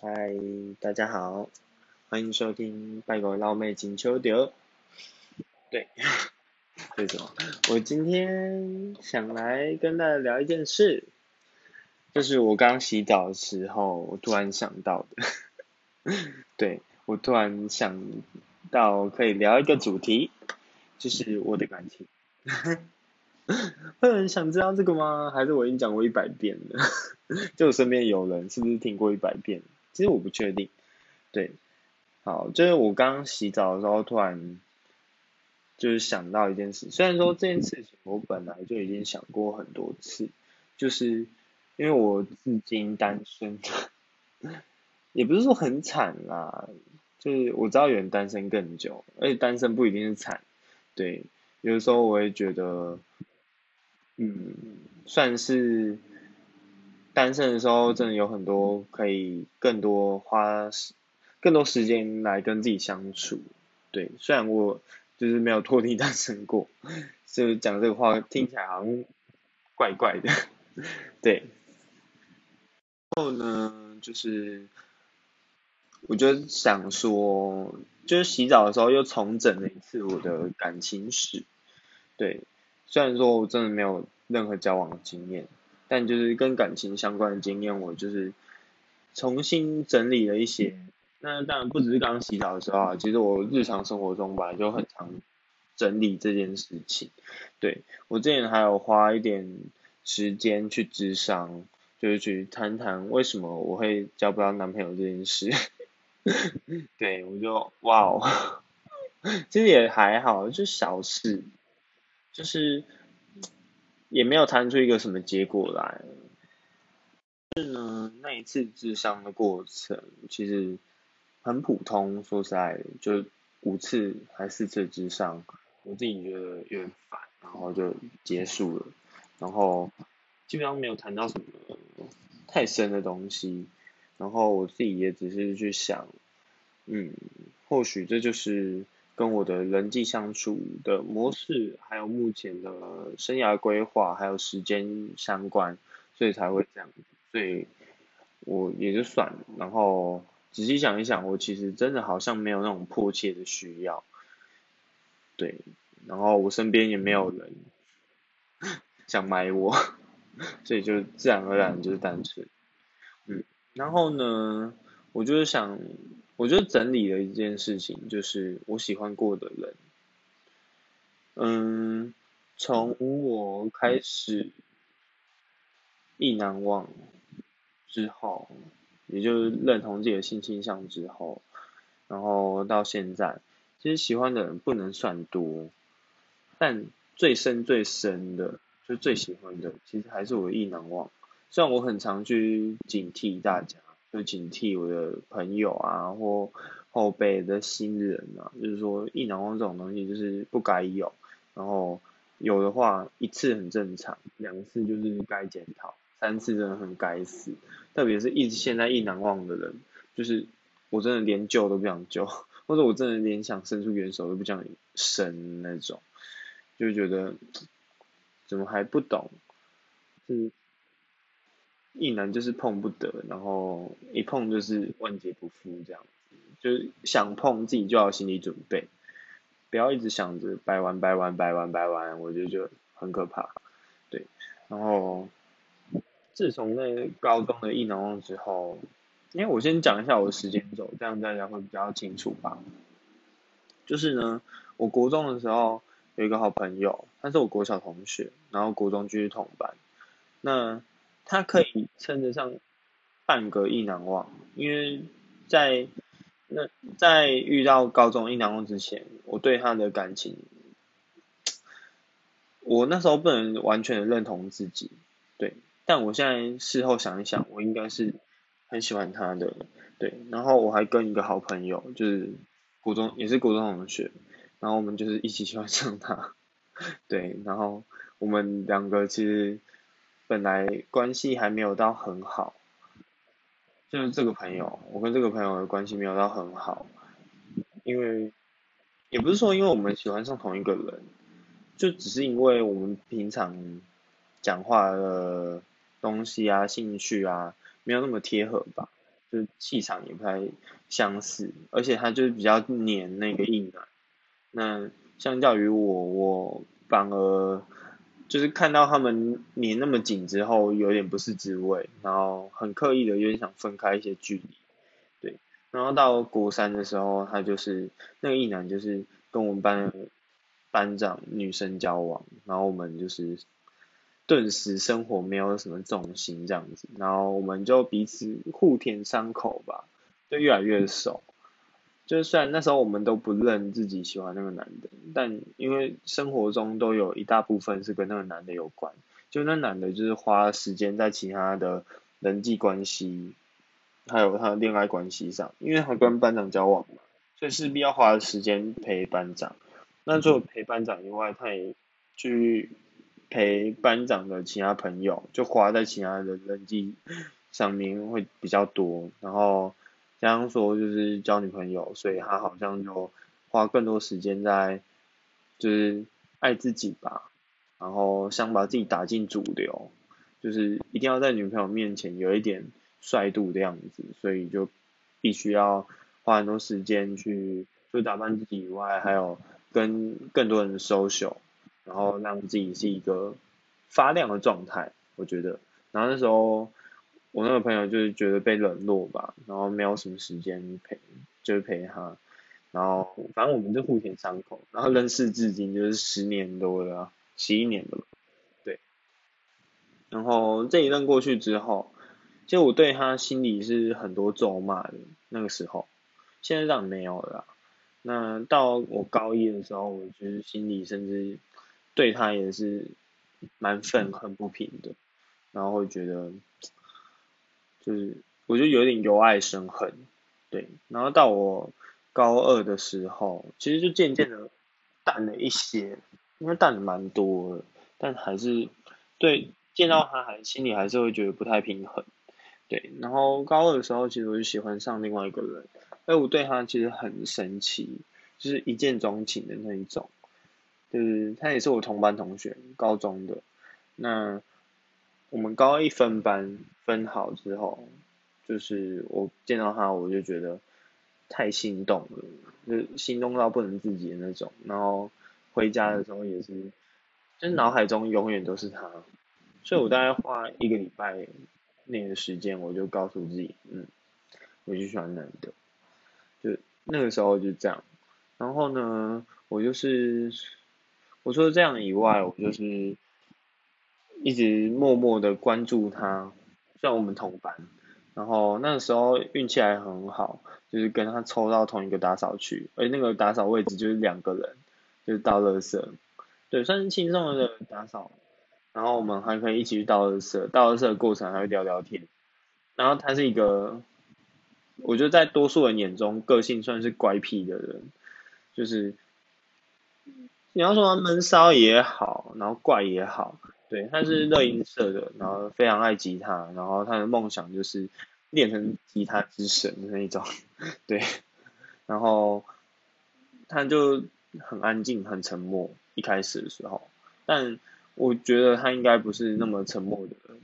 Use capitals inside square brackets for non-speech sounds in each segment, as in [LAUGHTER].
嗨，大家好，欢迎收听《拜狗捞妹金秋丢》。对，[LAUGHS] 为什么？我今天想来跟大家聊一件事，就是我刚洗澡的时候，我突然想到的。[LAUGHS] 对，我突然想到可以聊一个主题，就是我的感情。[LAUGHS] 会有人想知道这个吗？还是我已经讲过一百遍了？[LAUGHS] 就我身边有人是不是听过一百遍？其实我不确定。对，好，就是我刚刚洗澡的时候，突然就是想到一件事。虽然说这件事情我本来就已经想过很多次，就是因为我至今单身，[LAUGHS] 也不是说很惨啦，就是我知道有人单身更久，而且单身不一定是惨。对，有的时候我会觉得。嗯，算是单身的时候，真的有很多可以更多花更多时间来跟自己相处。对，虽然我就是没有脱离单身过，就讲这个话听起来好像怪怪的。对，然后呢，就是我就想说，就是洗澡的时候又重整了一次我的感情史。对。虽然说我真的没有任何交往的经验，但就是跟感情相关的经验，我就是重新整理了一些。那当然不只是刚刚洗澡的时候啊，其实我日常生活中本来就很常整理这件事情。对我之前还有花一点时间去智商，就是去谈谈为什么我会交不到男朋友这件事。[LAUGHS] 对我就哇哦，[LAUGHS] 其实也还好，就小事。就是也没有谈出一个什么结果来，是呢，那一次智商的过程其实很普通，说实在，就五次还四次智商，我自己觉得有点烦，然后就结束了，然后基本上没有谈到什么太深的东西，然后我自己也只是去想，嗯，或许这就是。跟我的人际相处的模式，还有目前的生涯规划，还有时间相关，所以才会这样。所以我也就算了。然后仔细想一想，我其实真的好像没有那种迫切的需要。对，然后我身边也没有人 [LAUGHS] 想买我，[LAUGHS] 所以就自然而然就是单纯。嗯，然后呢，我就是想。我觉得整理了一件事情，就是我喜欢过的人，嗯，从我开始意难忘之后，也就是认同自己的性倾向之后，然后到现在，其实喜欢的人不能算多，但最深最深的，就最喜欢的，其实还是我意难忘。虽然我很常去警惕大家。就警惕我的朋友啊，或后辈的新人啊，就是说意难忘这种东西就是不该有，然后有的话一次很正常，两次就是该检讨，三次真的很该死。特别是一直现在意难忘的人，就是我真的连救都不想救，[LAUGHS] 或者我真的连想伸出援手都不想伸那种，就觉得怎么还不懂，是。一男就是碰不得，然后一碰就是万劫不复这样子，就是想碰自己就要心理准备，不要一直想着掰弯掰弯掰弯掰弯，我觉得就很可怕。对，然后自从那高中的一难忘之后，因为我先讲一下我的时间轴，这样大家会比较清楚吧。就是呢，我国中的时候有一个好朋友，他是我国小同学，然后国中继续同班，那。他可以称得上半个意难忘，因为在那在遇到高中意难忘之前，我对他的感情，我那时候不能完全的认同自己，对，但我现在事后想一想，我应该是很喜欢他的，对，然后我还跟一个好朋友，就是国中也是国中同学，然后我们就是一起喜欢上他，[LAUGHS] 对，然后我们两个其实。本来关系还没有到很好，就是这个朋友，我跟这个朋友的关系没有到很好，因为也不是说因为我们喜欢上同一个人，就只是因为我们平常讲话的东西啊、兴趣啊没有那么贴合吧。就是气场也不太相似，而且他就是比较黏那个硬男。那相较于我，我反而就是看到他们黏那么紧之后，有点不是滋味，然后很刻意的有点想分开一些距离。对，然后到国三的时候，他就是那个一男，就是跟我们班班长女生交往，然后我们就是。顿时生活没有什么重心这样子，然后我们就彼此互舔伤口吧，就越来越熟。就是虽然那时候我们都不认自己喜欢那个男的，但因为生活中都有一大部分是跟那个男的有关。就那男的，就是花时间在其他的人际关系，还有他的恋爱关系上，因为他跟班长交往嘛，所以势必要花时间陪班长。那除了陪班长以外，他也去。陪班长的其他朋友，就花在其他的人际上面会比较多，然后加上说就是交女朋友，所以他好像就花更多时间在就是爱自己吧，然后想把自己打进主流，就是一定要在女朋友面前有一点帅度的样子，所以就必须要花很多时间去除了打扮自己以外，还有跟更多人 social。然后让自己是一个发亮的状态，我觉得。然后那时候我那个朋友就是觉得被冷落吧，然后没有什么时间陪，就是陪他。然后反正我们就互舔伤口，然后认识至今就是十年多了，十一年了。对。然后这一任过去之后，其实我对他心里是很多咒骂的那个时候，现在当然没有了。那到我高一的时候，我觉得心里甚至。对他也是蛮愤恨不平的，然后会觉得，就是我就有点由爱生恨，对，然后到我高二的时候，其实就渐渐的淡了一些，因为淡的蛮多的，但还是对见到他还心里还是会觉得不太平衡，对，然后高二的时候，其实我就喜欢上另外一个人，哎，我对他其实很神奇，就是一见钟情的那一种。就是他也是我同班同学，高中的。那我们高一分班分好之后，就是我见到他，我就觉得太心动了，就心动到不能自己的那种。然后回家的时候也是，就是脑海中永远都是他。所以我大概花一个礼拜那个时间，我就告诉自己，嗯，我就喜欢男的。就那个时候就这样。然后呢，我就是。我除了这样以外，我就是一直默默的关注他，像我们同班，然后那个时候运气还很好，就是跟他抽到同一个打扫区，而那个打扫位置就是两个人，就是倒垃圾，对，算是轻松的打扫，然后我们还可以一起去倒垃圾，倒垃圾的过程还会聊聊天，然后他是一个，我觉得在多数人眼中个性算是乖僻的人，就是。你要说闷骚也好，然后怪也好，对，他是乐音社的，然后非常爱吉他，然后他的梦想就是练成吉他之神的那一种，[LAUGHS] 对，然后他就很安静，很沉默，一开始的时候，但我觉得他应该不是那么沉默的人，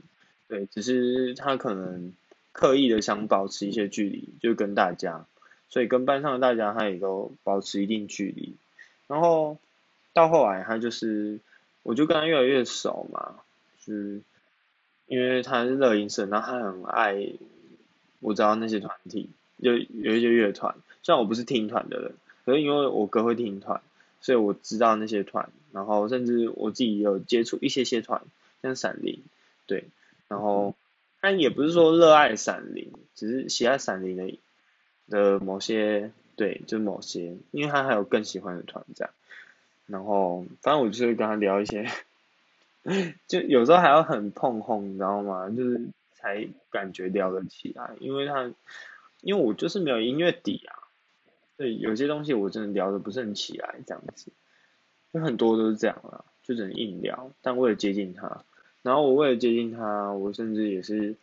对，只是他可能刻意的想保持一些距离，就跟大家，所以跟班上的大家他也都保持一定距离，然后。到后来，他就是，我就跟他越来越熟嘛，是，因为他是乐音社，然后他很爱，我知道那些团体，有有一些乐团，虽然我不是听团的人，可是因为我哥会听团，所以我知道那些团，然后甚至我自己有接触一些些团，像闪灵，对，然后他也不是说热爱闪灵，只是喜爱闪灵的的某些，对，就是某些，因为他还有更喜欢的团这样。然后，反正我就是跟他聊一些，就有时候还要很碰碰，你知道吗？就是才感觉聊得起来，因为他，因为我就是没有音乐底啊，对，有些东西我真的聊得不是很起来，这样子，有很多都是这样啦，就只能硬聊。但为了接近他，然后我为了接近他，我甚至也是，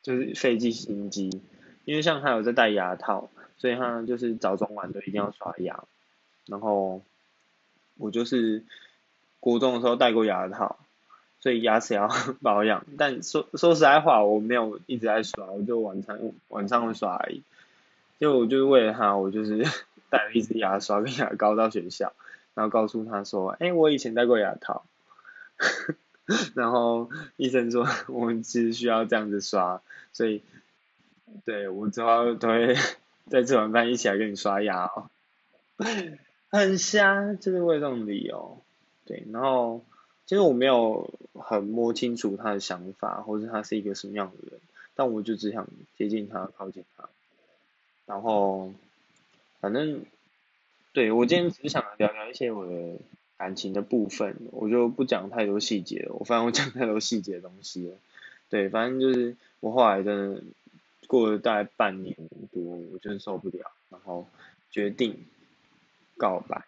就是费尽心机，因为像他有在戴牙套，所以他就是早中晚都一定要刷牙，然后。我就是国中的时候戴过牙套，所以牙齿要 [LAUGHS] 保养。但说说实在话，我没有一直在刷，我就晚上晚上会刷而已。就我就是为了他，我就是 [LAUGHS] 带了一支牙刷跟牙膏到学校，然后告诉他说，哎，我以前戴过牙套。[LAUGHS] 然后医生说我们其实需要这样子刷，所以对我之后都会在吃完饭一起来跟你刷牙哦。很瞎，就是为这种理由。对，然后其实我没有很摸清楚他的想法，或者他是一个什么样的人，但我就只想接近他，靠近他。然后，反正，对我今天只想聊聊一些我的感情的部分，我就不讲太多细节。我发现我讲太多细节的东西了。对，反正就是我后来的过了大概半年多，我真的受不了，然后决定告白。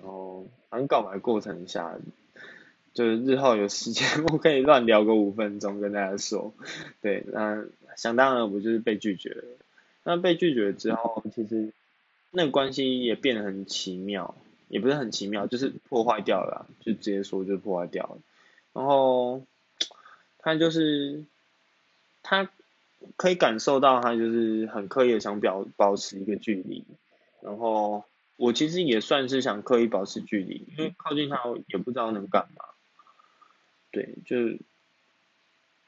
然后，反正告白过程下，就是日后有时间我可以乱聊个五分钟跟大家说。[LAUGHS] 对，那想当然我就是被拒绝了。那被拒绝之后，其实那个关系也变得很奇妙，也不是很奇妙，就是破坏掉了，就直接说就破坏掉了。然后他就是他可以感受到他就是很刻意的想表保持一个距离，然后。我其实也算是想刻意保持距离，因为靠近他也不知道能干嘛。对，就是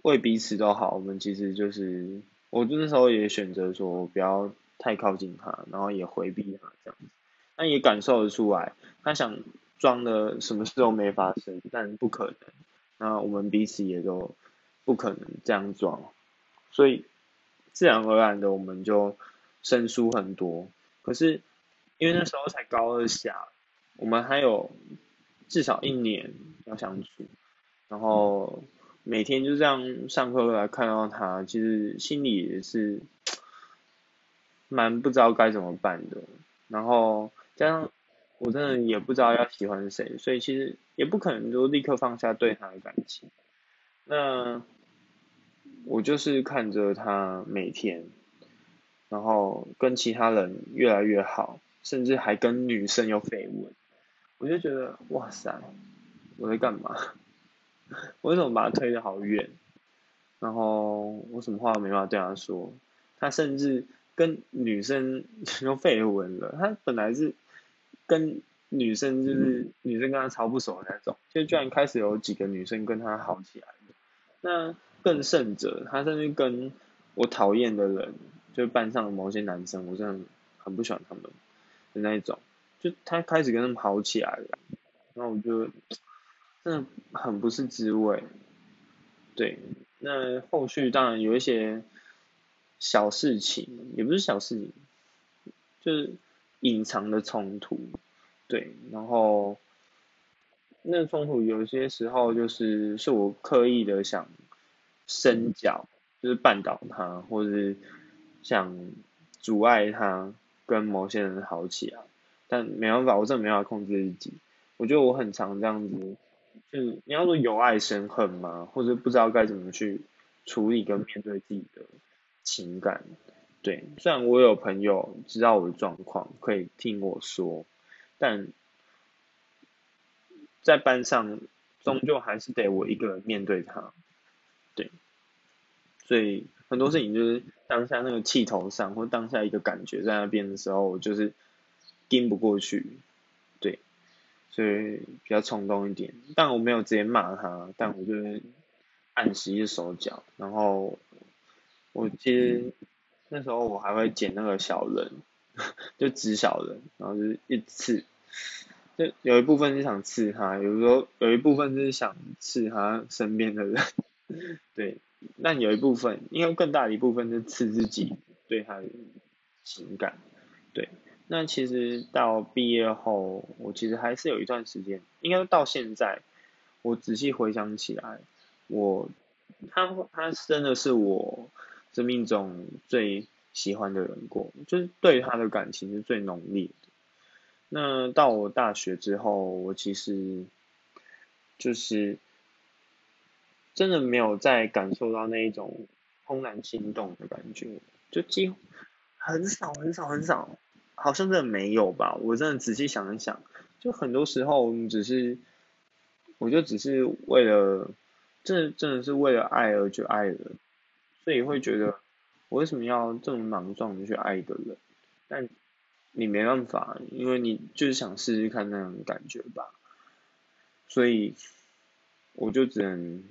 为彼此都好，我们其实就是我那时候也选择说不要太靠近他，然后也回避他这样子。但也感受得出来，他想装的什么事都没发生，但不可能。那我们彼此也都不可能这样装，所以自然而然的我们就生疏很多。可是。因为那时候才高二下，我们还有至少一年要相处，然后每天就这样上课来看到他，其实心里也是蛮不知道该怎么办的。然后加上我真的也不知道要喜欢谁，所以其实也不可能就立刻放下对他的感情。那我就是看着他每天，然后跟其他人越来越好。甚至还跟女生有绯闻，我就觉得哇塞，我在干嘛？[LAUGHS] 我为什么把他推得好远？然后我什么话都没办法对他说。他甚至跟女生 [LAUGHS] 有绯闻了。他本来是跟女生就是女生跟他超不熟的那种，就居然开始有几个女生跟他好起来了。那更甚者，他甚至跟我讨厌的人，就班上的某些男生，我真的很不喜欢他们。的那一种，就他开始跟他们好起来了，然后我就真的很不是滋味。对，那后续当然有一些小事情，也不是小事情，就是隐藏的冲突。对，然后那冲突有些时候就是是我刻意的想伸脚，就是绊倒他，或者是想阻碍他。跟某些人好起来，但没办法，我真的没办法控制自己。我觉得我很常这样子，就是你要说由爱生恨吗？或者不知道该怎么去处理跟面对自己的情感。对，虽然我有朋友知道我的状况，可以听我说，但在班上终究还是得我一个人面对他。对，所以。很多事情就是当下那个气头上，或当下一个感觉在那边的时候，我就是盯不过去，对，所以比较冲动一点。但我没有直接骂他，但我就是按时一手脚，然后我其实那时候我还会捡那个小人，[LAUGHS] 就指小人，然后就是一刺，就有一部分是想刺他，有时候有一部分是想刺他身边的人，[LAUGHS] 对。那有一部分，应该更大的一部分是刺自己对他的情感，对。那其实到毕业后，我其实还是有一段时间，应该到现在，我仔细回想起来，我他他真的是我生命中最喜欢的人过，就是对他的感情是最浓烈的。那到我大学之后，我其实就是。真的没有再感受到那一种怦然心动的感觉，就几乎很少很少很少，好像真的没有吧？我真的仔细想一想，就很多时候你只是，我就只是为了真的真的是为了爱而去爱人，所以会觉得我为什么要这么莽撞的去爱一个人？但你没办法，因为你就是想试试看那种感觉吧，所以我就只能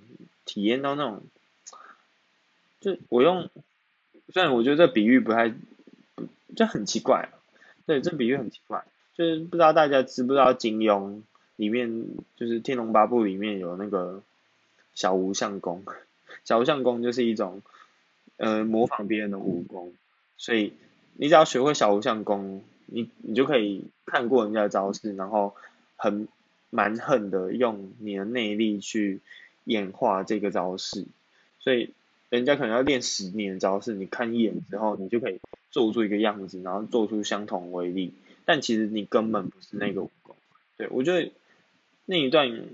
体验到那种，就我用，虽然我觉得这比喻不太，就很奇怪，对，这比喻很奇怪，就是不知道大家知不知道金庸里面，就是《天龙八部》里面有那个。[LAUGHS] 小无相功，小无相功就是一种，呃，模仿别人的武功，所以你只要学会小无相功，你你就可以看过人家的招式，然后很蛮横的用你的内力去演化这个招式，所以人家可能要练十年招式，你看一眼之后，你就可以做出一个样子，然后做出相同威力，但其实你根本不是那个武功，对我觉得那一段。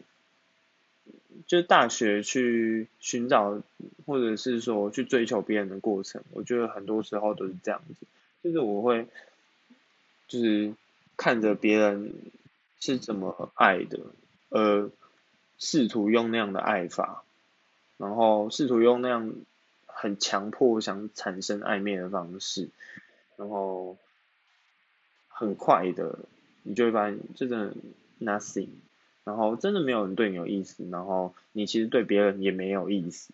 就是大学去寻找，或者是说去追求别人的过程，我觉得很多时候都是这样子。就是我会，就是看着别人是怎么爱的，呃，试图用那样的爱法，然后试图用那样很强迫想产生暧昧的方式，然后很快的，你就会发现这真的 nothing。然后真的没有人对你有意思，然后你其实对别人也没有意思，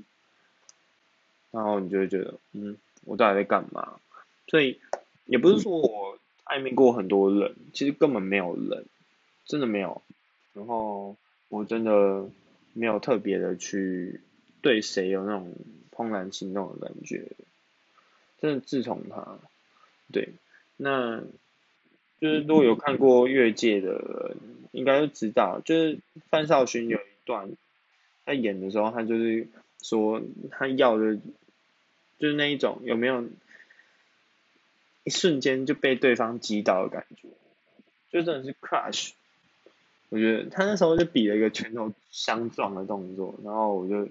然后你就会觉得，嗯，我到底在干嘛？所以也不是说我暧昧过很多人，其实根本没有人，真的没有。然后我真的没有特别的去对谁有那种怦然心动的感觉，真的自从他，对，那。就是如果有看过越界的人，应该都知道，就是范少勋有一段他演的时候，他就是说他要的，就是那一种有没有一瞬间就被对方击倒的感觉，就真的是 crush。我觉得他那时候就比了一个拳头相撞的动作，然后我就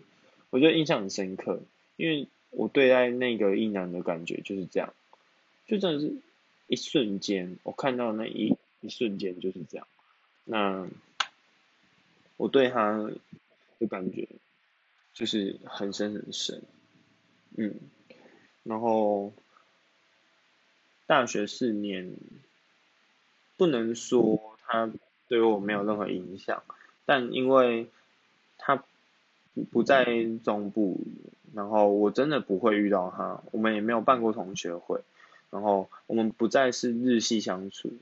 我觉得印象很深刻，因为我对待那个一男的感觉就是这样，就真的是。一瞬间，我看到那一一瞬间就是这样。那我对他的感觉就是很深很深，嗯。然后大学四年，不能说他对我没有任何影响，但因为他不在中部，然后我真的不会遇到他，我们也没有办过同学会。然后我们不再是日系相处，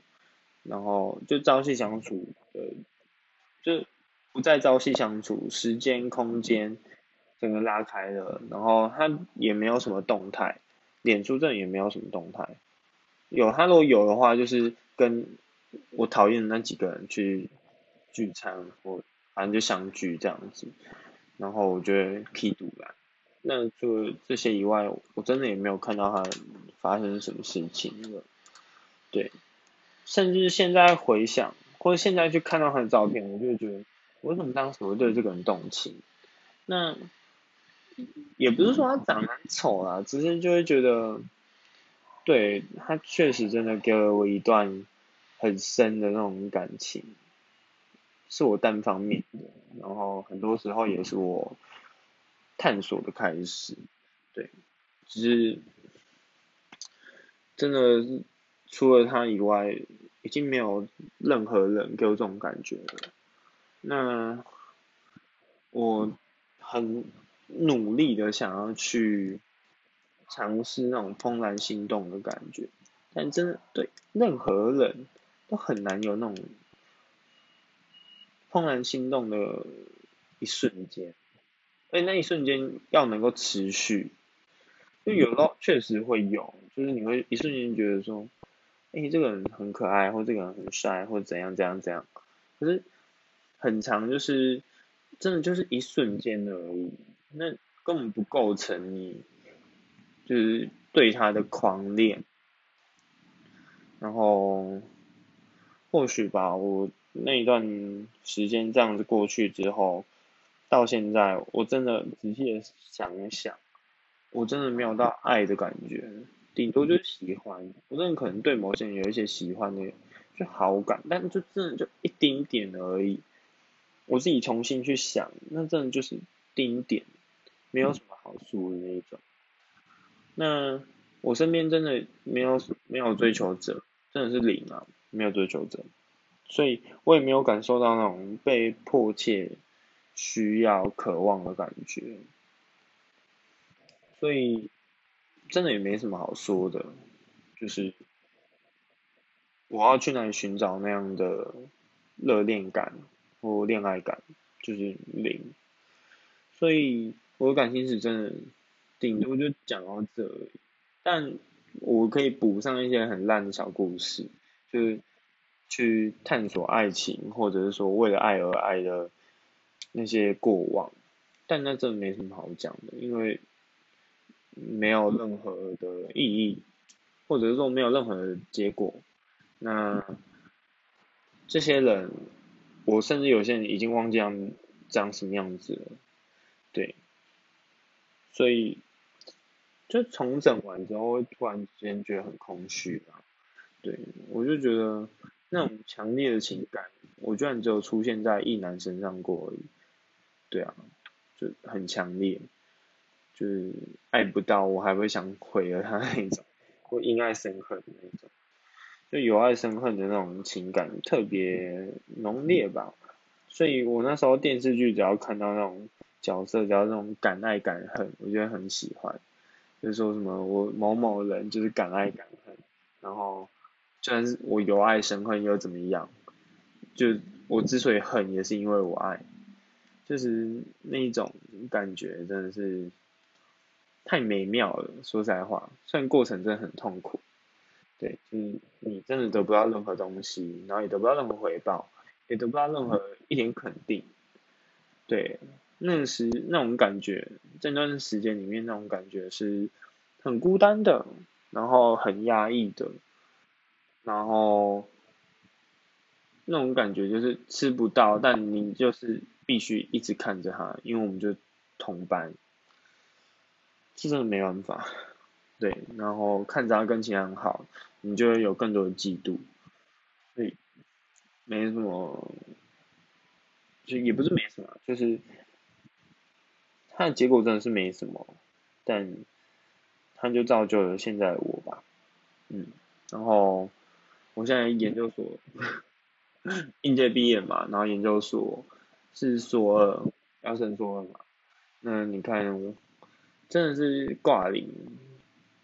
然后就朝夕相处，呃，就不再朝夕相处，时间空间整个拉开了，然后他也没有什么动态，脸书这也没有什么动态，有他如果有的话，就是跟我讨厌那几个人去聚餐或反正就相聚这样子，然后我觉得 P 度啦。那除了这些以外，我真的也没有看到他发生什么事情了。对，甚至现在回想，或者现在去看到他的照片，我就觉得，为什么当时会对这个人动情？那也不是说他长得丑啊，只是就会觉得，对他确实真的给了我一段很深的那种感情，是我单方面的，然后很多时候也是我。探索的开始，对，只是真的除了他以外，已经没有任何人给我这种感觉了。那我很努力的想要去尝试那种怦然心动的感觉，但真的对任何人都很难有那种怦然心动的一瞬间。哎，那一瞬间要能够持续，就有时候确实会有，就是你会一瞬间觉得说，哎，这个人很可爱，或这个人很帅，或怎样怎样怎样，可是很长，就是真的就是一瞬间而已，那根本不构成你就是对他的狂恋，然后或许吧，我那一段时间这样子过去之后。到现在，我真的仔细的想一想，我真的没有到爱的感觉，顶多就是喜欢。我真的可能对某些人有一些喜欢的，就好感，但就真的就一丁点而已。我自己重新去想，那真的就是丁点，没有什么好说的那一种。那我身边真的没有没有追求者，真的是零啊，没有追求者，所以我也没有感受到那种被迫切需要、渴望的感觉，所以真的也没什么好说的，就是我要去哪里寻找那样的热恋感或恋爱感，就是零，所以我的感情史真的顶多就讲到这而已。但我可以补上一些很烂的小故事，就是去探索爱情，或者是说为了爱而爱的那些过往，但那真的没什么好讲的，因为没有任何的意义，或者是说没有任何的结果。那这些人，我甚至有些人已经忘记他们长什么样子了，对，所以。就重整完之后，会突然之间觉得很空虚啊。对，我就觉得那种强烈的情感，我居然只有出现在一男身上过而已。对啊，就很强烈，就是爱不到我还会想毁了他那种，或因爱生恨的那种，就有爱生恨的那种情感特别浓烈吧。所以我那时候电视剧只要看到那种角色，只要那种敢爱敢恨，我觉得很喜欢。就是说什么我某某人就是敢爱敢恨，然后，就算是我有爱生恨又怎么样？就我之所以恨，也是因为我爱，就是那一种感觉真的是太美妙了。说实在话，虽然过程真的很痛苦，对，就是你真的得不到任何东西，然后也得不到任何回报，也得不到任何一点肯定，对。那时那种感觉，这段时间里面那种感觉是很孤单的，然后很压抑的，然后那种感觉就是吃不到，但你就是必须一直看着他，因为我们就同班，是真的没办法，对，然后看着他跟其他人好，你就会有更多的嫉妒，所以没什么，就也不是没什么，就是。他的结果真的是没什么，但他就造就了现在的我吧，嗯，然后我现在研究所应届毕业嘛，然后研究所是硕二，要升硕二嘛，那你看，真的是挂零，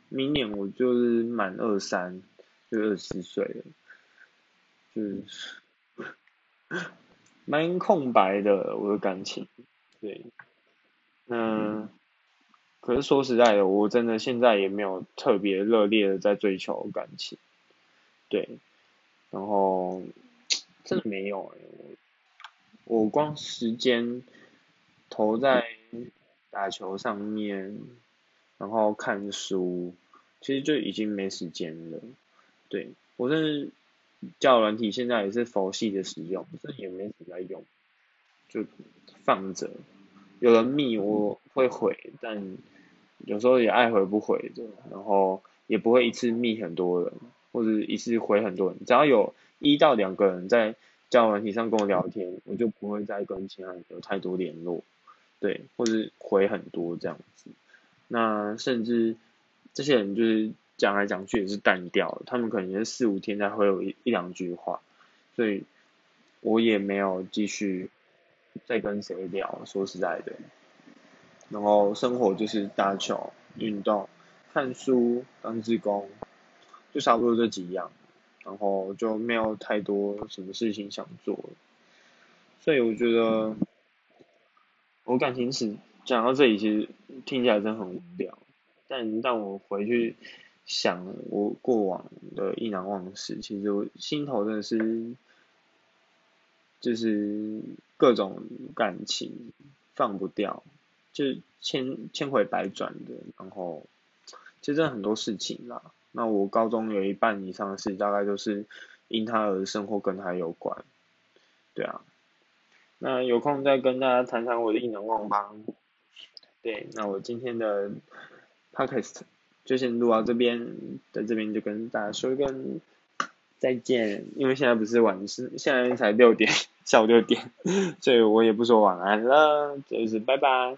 明年我就是满二三，就二十岁了，就是 [LAUGHS] 蛮空白的我的感情，对。嗯，可是说实在的，我真的现在也没有特别热烈的在追求感情，对，然后真的没有哎，我我光时间投在打球上面，然后看书，其实就已经没时间了，对我是教软体现在也是佛系的使用，这也没怎么在用，就放着。有人密我会回，但有时候也爱回不回的，然后也不会一次密很多人，或者一次回很多人。只要有一到两个人在交友软体上跟我聊天，我就不会再跟其他人有太多联络，对，或者回很多这样子。那甚至这些人就是讲来讲去也是淡掉，他们可能也是四五天才会有一一两句话，所以我也没有继续。再跟谁聊？说实在的，然后生活就是打球、运动、看书、当志工，就差不多这几样，然后就没有太多什么事情想做，所以我觉得我感情史讲到这里，其实听起来真的很无聊，但当我回去想我过往的意难忘事，其实我心头真的是。就是各种感情放不掉，就千千回百转的，然后其实很多事情啦。那我高中有一半以上的事，大概都是因他而生或跟他有关，对啊。那有空再跟大家谈谈我的异能忘吧。对，那我今天的 podcast 就先录到这边，在这边就跟大家说一个。再见，因为现在不是晚是现在才六点，[LAUGHS] 下午六点，所以我也不说晚安了，就是拜拜。